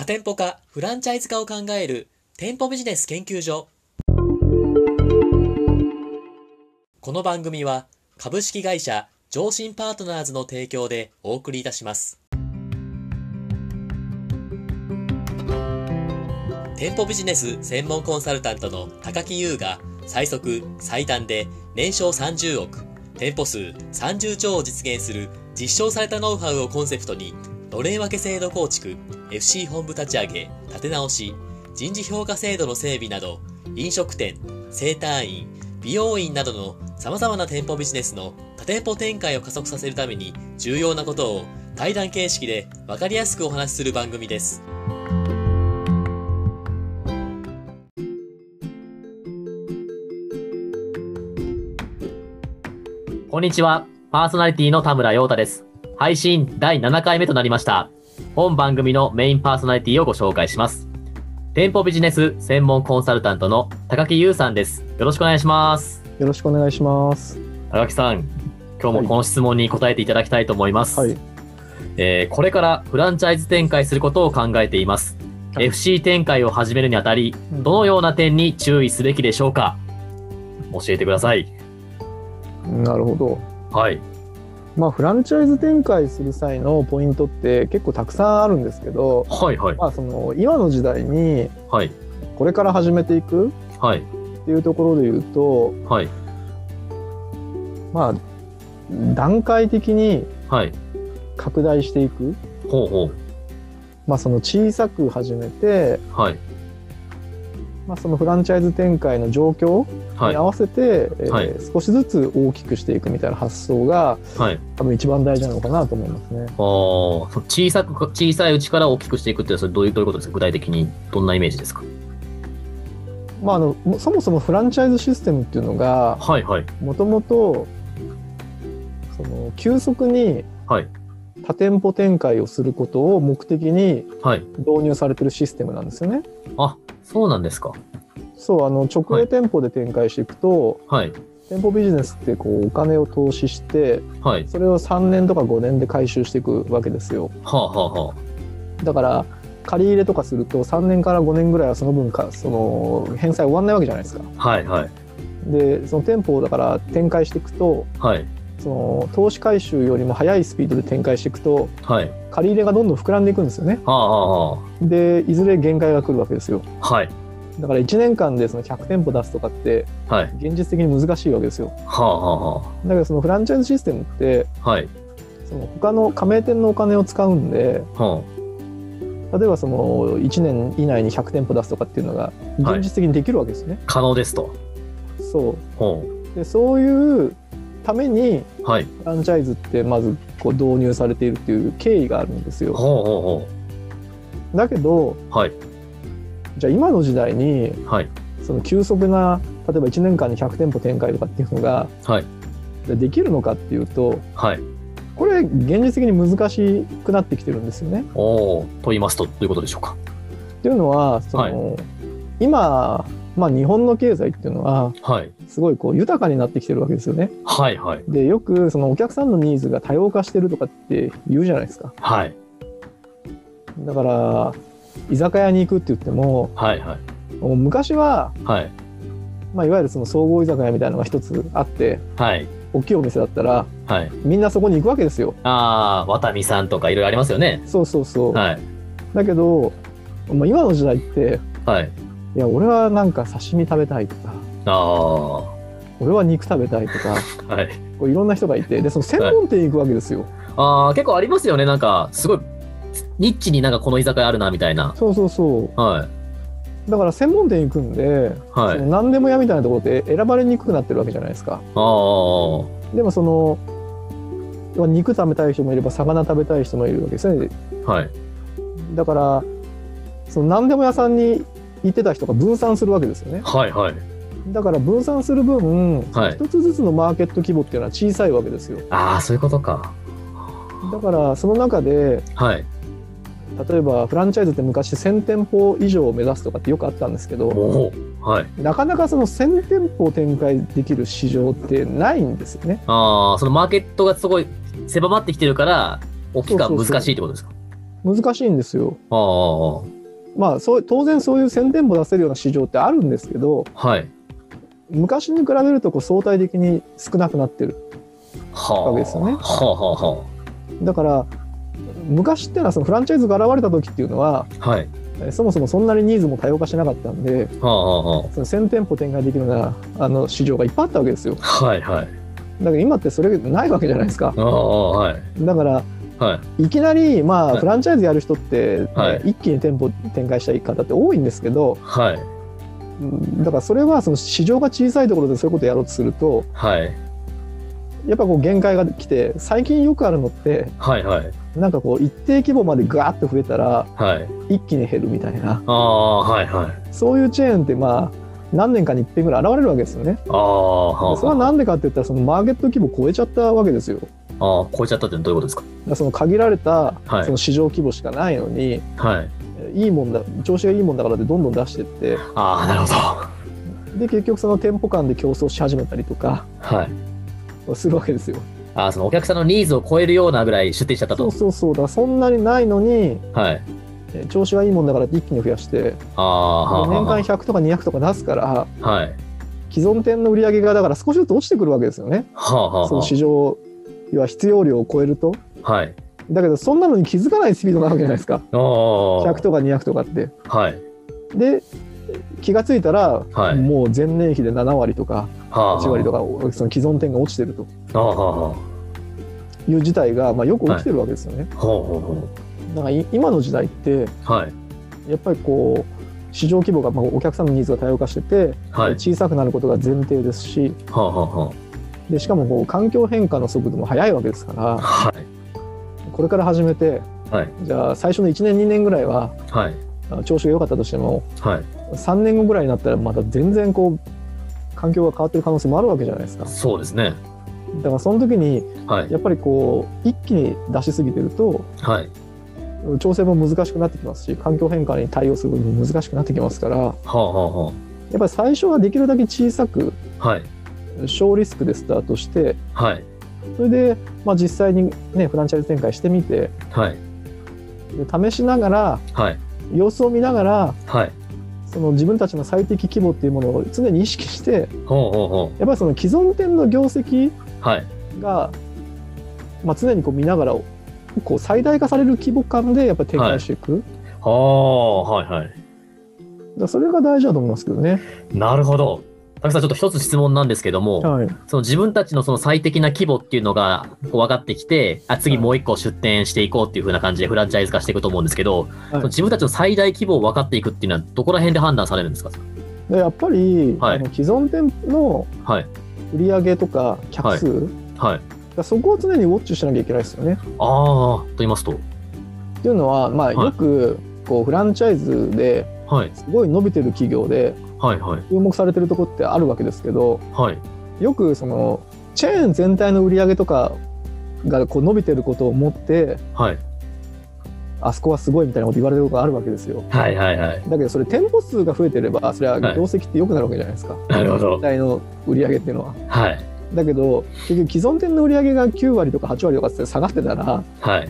多店舗化、フランチャイズ化を考える店舗ビジネス研究所。この番組は株式会社上信パートナーズの提供でお送りいたします。店舗ビジネス専門コンサルタントの高木優が最速最短で年商30億、店舗数30兆を実現する実証されたノウハウをコンセプトにのれん分け制度構築、FC 本部立ち上げ、立て直し、人事評価制度の整備など、飲食店、整体院、美容院などの様々な店舗ビジネスの多店舗展開を加速させるために重要なことを対談形式で分かりやすくお話しする番組です。こんにちは。パーソナリティの田村陽太です。配信第7回目となりました。本番組のメインパーソナリティをご紹介します。店舗ビジネス専門コンサルタントの高木優さんです。よろしくお願いします。よろしくお願いします。高木さん、今日もこの質問に答えていただきたいと思います。はい。えーこれからフランチャイズ展開することを考えています。はい FC 展開を始めるにあたり、うんどのような点に注意すべきでしょうか教えてください。なるほど。はい。まあフランチャイズ展開する際のポイントって結構たくさんあるんですけど、はい、はい。まあその今の時代にはい。これから始めていくはい。っていうところで言うと、はい。まあ段階的にはい。拡大していく。ほうほう。まあその小さく始めて、はい。まあそのフランチャイズ展開の状況はい。に合わせて、えーはい少しずつ大きくしていくみたいな発想がはい。多分一番大事なのかなと思いますね。ああ、小さく、小さいうちから大きくしていくって、それどういう、どういうことですか？具体的に、どんなイメージですか？まあ、あのもそもそもフランチャイズシステムっていうのがはい、はい。もともとその急速にはい。多店舗展開をすることを目的にはい。導入されてるシステムなんですよね。あ、そうなんですか。そうあの直営店舗で展開していくと、はい。店舗ビジネスってこうお金を投資してはい。それを3年とか5年で回収していくわけですよ。はあ、はあ、はだから借り入れとかすると3年から5年ぐらいはその分かその返済終わんないわけじゃないですか。あ。はい、はい。でその店舗をだから展開していくとはい。その投資回収よりも速いスピードで展開していくとはい。借り入れがどんどん膨らんでいくんですよね。はあ、はでいずれ限界が来るわけですよ。あ、はい。だから1年間でその100店舗出すとかってはい。現実的に難しいわけですよ。はあ、はあ、はだけどそのフランチャイズシステムってあ。はい。その他の加盟店のお金を使うんでは例えばその1年以内に100店舗出すとかっていうのが現実的にできるわけですね。あ。可能ですと。そほうでそういうためにう。はい。フランチャイズってまずこう導入されているっていう経緯があるんですよ。ほうほうほだけどう。はい。じゃあ今の時代にはい。その急速な例えば1年間に100店舗展開とかっていうのがはい。でできるのかっていうとはい。これ現実的に難しくなってきてるんですよね。おおと言いますと、どういうことでしょうかっていうのはその、今、まあ、日本の経済っていうのははい。すごいこう豊かになってきてるわけですよね。はい、はい。でよくそのお客さんのニーズが多様化してるとかって言うじゃないですか。はい。だから居酒屋に行くって言ってもはい、はい。もう昔は、はい。まあ、いわゆるその総合居酒屋みたいなのが一つあってはい。大きいお店だったらはい。みんなそこに行くわけですよ。ああ、ワタミさんとかいろいろありますよね。そうそうそう。はい。だけど、まあ、今の時代ってはい。いや俺はなんか刺身食べたいとかあ俺は肉食べたいとか い。こういろんな人がいてでその専門店に行くわけですよ。ああ、結構ありますよね。なんか、すごい、ニッチになんかこの居酒屋あるな、みたいな。そうそうそうはい。だから専門店行くんで、はいその何でも屋みたいなところって選ばれにくくなってるわけじゃないですか。ああ。でもその肉食べたい人もいれば魚食べたい人もいるわけですね。はい。だからその何でも屋さんに行ってた人が分散するわけですよね。はい、はい。だから分散する分、はい一つずつのマーケット規模っていうのは小さいわけですよ。ああ、そういうことか。だからその中ではい。例えばフランチャイズって昔1000店舗以上を目指すとかってよくあったんですけど。はい。なかなかその1000店舗を展開できる市場ってないんですよね。ああ、そのマーケットがすごい狭まってきてるから、大きくは難しいってことですか？難しいんですよ。ああ、あまあそう当然そういう1000店舗出せるような市場ってあるんですけどあはい。昔に比べるとこう相対的に少なくなってるはあ。わけですよねはあ、はあ、はだから昔ってのはそのフランチャイズが現れた時っていうのはあ。はい。えそもそもそんなにニーズも多様化しなかったんではあ、はあ、はその1000店舗展開できるようなあの市場がいっぱいあったわけですよあ。はい、はい。だから今ってそれがないわけじゃないですかああ、はい。だからはい。いきなりまはいあフランチャイズやる人って、はい一気に店舗展開したい方って多いんですけどはい。うんだからそれはその市場が小さいところでそういうことをやろうとするとはい。やっぱこう限界が来て最近よくあるのってはい、はい。なんかこう一定規模までガーッと増えたらはい。一気に減るみたいなああ、はい、はい。そういうチェーンってまあ何年かに一遍ぐらい現れるわけですよね。ああ、はあ。それはなんでかって言ったらそのマーケット規模を超えちゃったわけですよ。ああ、超えちゃったってどういうことですか？らその限られたはいその市場規模しかないのに、はい。いいもんだ調子がいいもんだからってどんどん出してってああ、なるほど。で結局その店舗間で競争し始めたりとかはい。するわけですよ。ああ、そのお客さんのニーズを超えるようなぐらい出店しちゃったと。そうそうそうだからそんなにないのにはい。え調子がいいもんだからって一気に増やしてあ年間は100とか200とか出すからあ。はい。既存店の売り上げがだから少しずつ落ちてくるわけですよね。はあ、はあ、そのは市場要は必要量を超えると。あ。はい。だけどそんなのに気づかないスピードなわけじゃないですか。ああ。100とか200とかって。はい。で気がついたら、はいもう前年比で7割とかはあ。8割とかその既存店が落ちてるという事態が、まあ、よく起きてるわけですよね。だからい今の時代ってう。はい。やっぱりこう市場規模が、まあ、お客さんのニーズが多様化してて、はい。小さくなることが前提ですしはあ、はあ、はでしかもこう環境変化の速度も速いわけですかあ。らはい。これから始めてはい。じゃあ最初の1年2年ぐらいははい。あ調子が良かったとしてもはい。3年後ぐらいになったらまた全然こう環境が変わってる可能性もあるわけじゃないですか。そうですね。だからその時にはい。やっぱりこう一気に出しすぎてるとはい。調整も難しくなってきますし環境変化に対応するのも難しくなってきますからやはあ、はあ、はっぱり最初はできるだけ小さくあ。はい。小リスクでスタートしてはい。それで、まあ、実際に、ね、フランチャイズ展開してみてはい。で試しながらはい。様子を見ながらはい。その自分たちの最適規模っていうものを常に意識してやっぱりその既存店の業績う。はい。が、まあ、常にこう見ながらこう最大化される規模感でやっぱり展開していく、はあ、はい、はい。らそれが大事だと思いますけどね。なるほど。たくさんちょっと一つ質問なんですけども、はい、その自分たちのその最適な規模っていうのがこう分かってきて、あ次もう一個出店していこうっていう風な感じでフランチャイズ化していくと思うんですけど、その自分たちの最大規模を分かっていくっていうのはどこら辺で判断されるんですか？でやっぱり、はいあの既存店のはい。売上とか客数、はい。だからそこを常にウォッチしなきゃいけないですよね。ああ、と言いますと？っていうのは、まあ、はいよくこうフランチャイズではい。すごい伸びてる企業ではい、はい。注目されてるとこってあるわけですけどはい。よくそのチェーン全体の売り上げとかがこう伸びてることをもってはい。あそこはすごいみたいなこと言われることがあるわけですよ。はい、はい、はい。だけどそれ店舗数が増えてればそれははい業績って良くなるわけじゃないですか、なるほど全。体の売り上げっていうのは。はい。だけど結局既存店の売り上げが9割とか8割とかって下がってたらはい。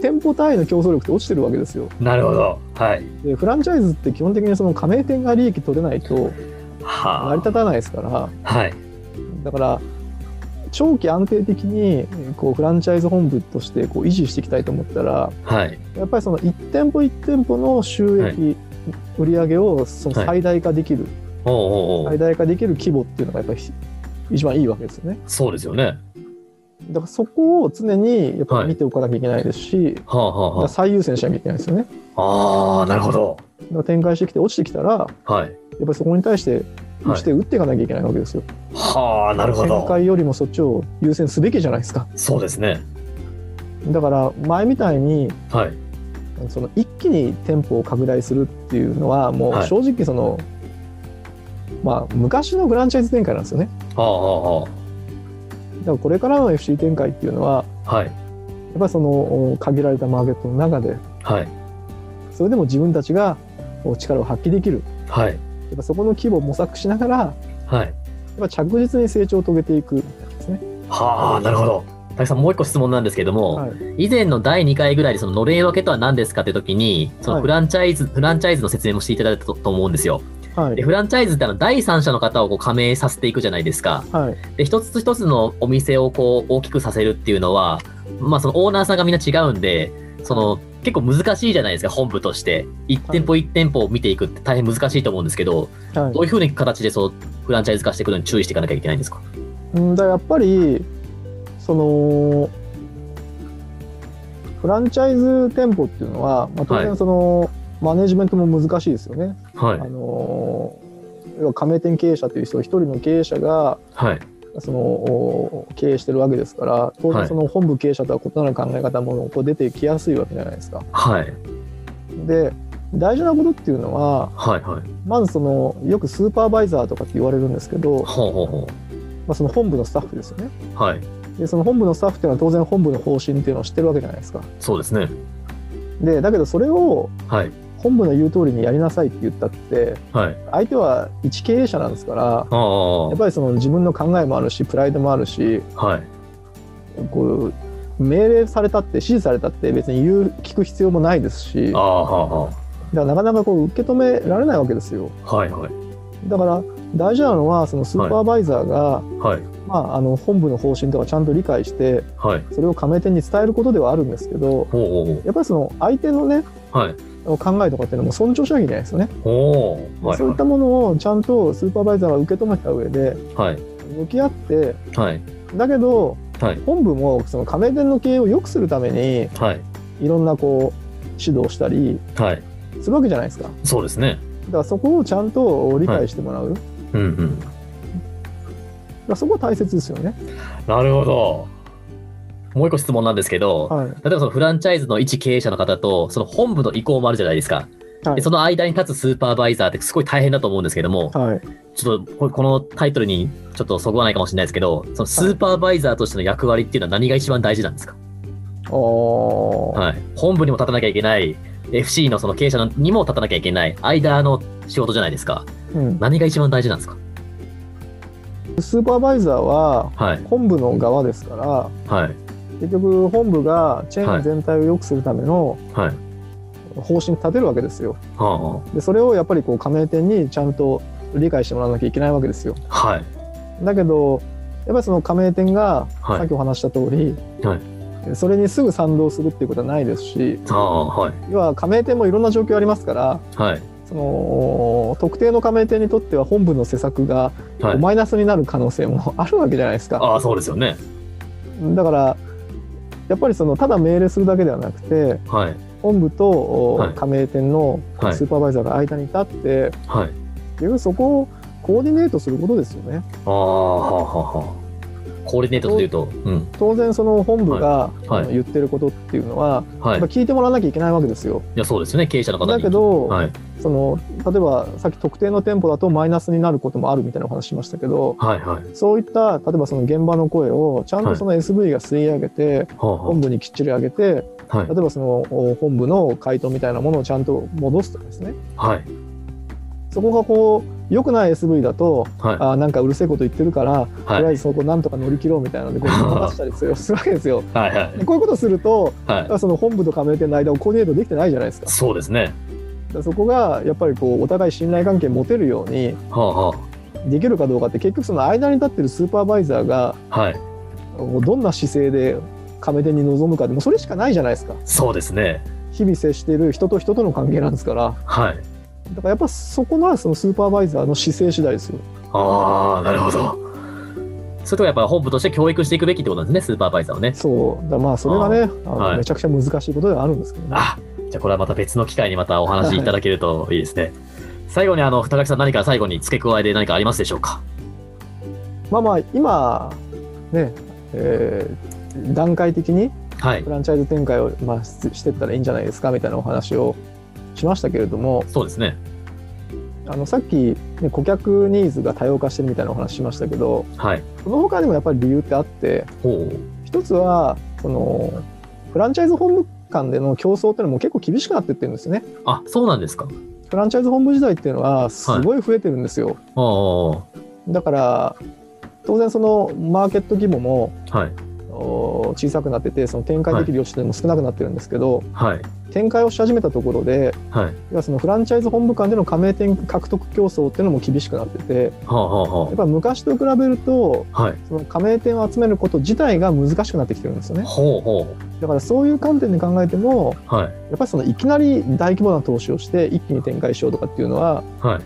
店舗単位の競争力って落ちてるわけですよ。なるほど。はい。でフランチャイズって基本的にその加盟店が利益取れないとは成り立たないですからあ。はい。だから長期安定的にこうフランチャイズ本部としてこう維持していきたいと思ったらはい。やっぱりその1店舗1店舗の収益、売上をその最大化できる、おうおうおう最大化できる規模っていうのがやっぱり一番いいわけですよね。そうですよね。だからそこを常にやっぱり見ておかなきゃいけないですし、はあ、はあ、最優先しなきゃいけないですよね。あ。ああ、なるほど。だから展開してきて落ちてきたらやっはい。ぱりそこに対してはいして打っていかなきゃいけないわけですよ。はあ、なるほ展ど。開よりもそっちを優先すべきじゃないですか。そうですね。だから前みたいにはい。その一気に店舗を拡大するっていうのはもうはい正直その、まあ昔のフランチャイズ展開なんですよね。はあ、はだからこれからの FC 展開っていうのはあ、はい。やっぱりそのお限られたマーケットの中ではい。それでも自分たちがお力を発揮できるはい。やっぱそこの規模を模索しながらやっはい。ぱ着実に成長を遂げていくみたいなですね。はあ、なるほど。高木さん、もう一個質問なんですけども、はい以前の第2回ぐらいで、そののれん分けとは何ですかって時に、そのはいフランチャイズ、フランチャイズの説明もしていただいたとと思うんですよ。はいで、フランチャイズってあの、第三者の方をこう加盟させていくじゃないですか。はいで、一つ一つのお店をこう、大きくさせるっていうのは、まあ、そのオーナーさんがみんな違うんで、その、結構難しいじゃないですか、本部として。一店舗一店舗を見ていくって大変難しいと思うんですけど、はいどういうふうに形でそう、フランチャイズ化していくのに注意していかなきゃいけないんですか？うんだやっぱりそのフランチャイズ店舗っていうのは、まあ、当は然その、マネジメントも難しいですよね。はいあ。の要は加盟店経営者という人一人の経営者がはい。そのお経営してるわけですから当はい然その本部経営者とは異なる考え方もこう出てきやすいわけじゃないですか。はい。で大事なことっていうのははい。はい。まずそのよくスーパーバイザーとかって言われるんですけど、ほうほうほまあ、その本部のスタッフですよね。う。はい。でその本部のスタッフっていうのは当然本部の方針っていうのを知ってるわけじゃないですか。そうですね。でだけどそれをはい。本部の言う通りにやりなさいって言ったってはい。相手は一経営者なんですから。やっぱりその自分の考えもあるしプライドもあるしはい。こう命令されたって指示されたって別に言う聞く必要もないですしだからなかなかこう受け止められないわけですよあ、はい。はい。だから大事なのはそのスーパーバイザーが、はい。まあ、あの本部の方針とかちゃんと理解してはい。それを加盟店に伝えることではあるんですけどやっぱりその相手のねう。はい。考えとかっていうのも尊重しなきゃいけないですよね、ほう。はい。そういったものをちゃんとスーパーバイザーが受け止めた上ではい。向き合ってはい。だけどはい。本部もその加盟店の経営を良くするためにはい。いろんなこう指導したりはい。するわけじゃないですかだそうですね。からそこをちゃんと理解してもらう、うんうん。らそこは大切ですよね、なるほど。もう一個質問なんですけど、はい例えばそのフランチャイズの一経営者の方と、その本部の意向もあるじゃないですか。はいでその間に立つスーパーバイザーってすごい大変だと思うんですけども、はい、ちょっとここのタイトルにちょっとそぐわないかもしれないですけど、そのスーパーバイザーとしての役割っていうのは何が一番大事なんですか、はい、本部にも立たなきゃいけない、FC のその経営者にも立たなきゃいけない、間の仕事じゃないですか。うん、何が一番大事なんですか？スーパーバイザーははい。本部の側ですからはい。結局本部がチェーン全体を良くするためのはい。方針立てるわけですよはでそれをやっぱりこう加盟店にちゃんと理解してもらわなきゃいけないわけですよあ。はい。だけどやっぱりその加盟店がはいさっきお話しした通り、はいそれにすぐ賛同するっていうことはないですしはい。要は加盟店もいろんな状況ありますからはい。その特定の加盟店にとっては本部の施策がはい。マイナスになる可能性もあるわけじゃないですか、ああ、そうですよね。だからやっぱりそのただ命令するだけではなくてはい。本部と加盟店のはいスーパーバイザーが間に立って、はい。結局そこをコーディネートすることですよね。ああ、はあ、はあ、はあ。コーディネートというと、うん。当然その本部が、言ってることっていうのは、はい。聞いてもらわなきゃいけないわけですよ。いや、そうですよね。経営者の方に。だけど、はい。その例えばさっき特定の店舗だとマイナスになることもあるみたいなお話しましたけどはい。はい。そういった例えばその現場の声をちゃんとその SV が吸い上げて、はあ、は本部にきっちり上げてあ。はい例。えばそのお本部の回答みたいなものをちゃんと戻すとかですねはい。そこがこう良くない SV だとはい。あーなんかうるせえこと言ってるから、とりあはい。えずそこなんとか乗り切ろうみたいなので こう任したりするわけですよ。はい。はいでこういうことをするとはい。その本部と加盟店の間をコーディネートできてないじゃないですか。そうですね。そこがやっぱりこうお互い信頼関係持てるようにできるかどうかって結局その間に立ってるスーパーバイザーがどんな姿勢で加盟店に臨むかでもうそれしかないじゃないですか。そうですね。日々接している人と人との関係なんですから。はい。だからやっぱそこのそのスーパーバイザーの姿勢次第ですよ。ああ、なるほど。そういうとこやっぱ本部として教育していくべきってことなんですね、スーパーバイザーをね。そう。だまあそれがね、あのはいめちゃくちゃ難しいことではあるんですけどね。あ、じゃあこれはまた別の機会にまたお話しいただけるといいですね。最後にあの、高木さん何か最後に付け加えで何かありますでしょうか？まあまあ今ね、えー段階的にはいフ。ランチャイズ展開を、まあ、ししてったらいいんじゃないですかみたいなお話をしましたけれどもそうですね。あのさっき、ね、顧客ニーズが多様化してるみたいなお話しましたけどはい。その他にもやっぱり理由ってあって。一つはそのフランチャイズ本部間での競争っていうのも結構厳しくなってってるんですよね。あ、そうなんですか。フランチャイズ本部時代っていうのはすごい増えてるんですよ。おーだから当然そのマーケット規模もはい。お小さくなっててその展開できる余地というのも少なくなってるんですけど、はい。展開をし始めたところではい。要はそのフランチャイズ本部間での加盟店獲得競争っていうのも厳しくなっててはあ、はあはやっぱり昔と比べるとあ、はい。その加盟店を集めること自体が難しくなってきてるんですよねほうほだからそういう観点で考えてもう。はい。やっぱりそのいきなり大規模な投資をして一気に展開しようとかっていうのははい。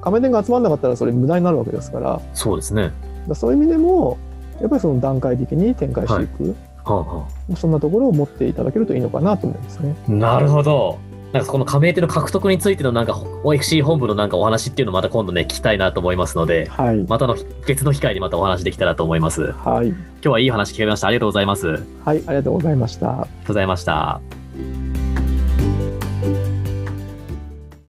加盟店が集まらなかったらそれ無駄になるわけですからそうですね。らそういう意味でもやっぱりその段階的に展開していく、はあ、はそんなところを持っていただけるといいのかなと思いますね。あ。なるほど。なんかこの加盟店の獲得についてのなんか OFC 本部のなんかお話っていうのをまた今度ね聞きたいなと思いますので、はい、またの別の機会にまたお話できたらと思います。今はい、日はいい話聞けました。ありがとうございます。ありがとうはい、ありがとうございました。ございました。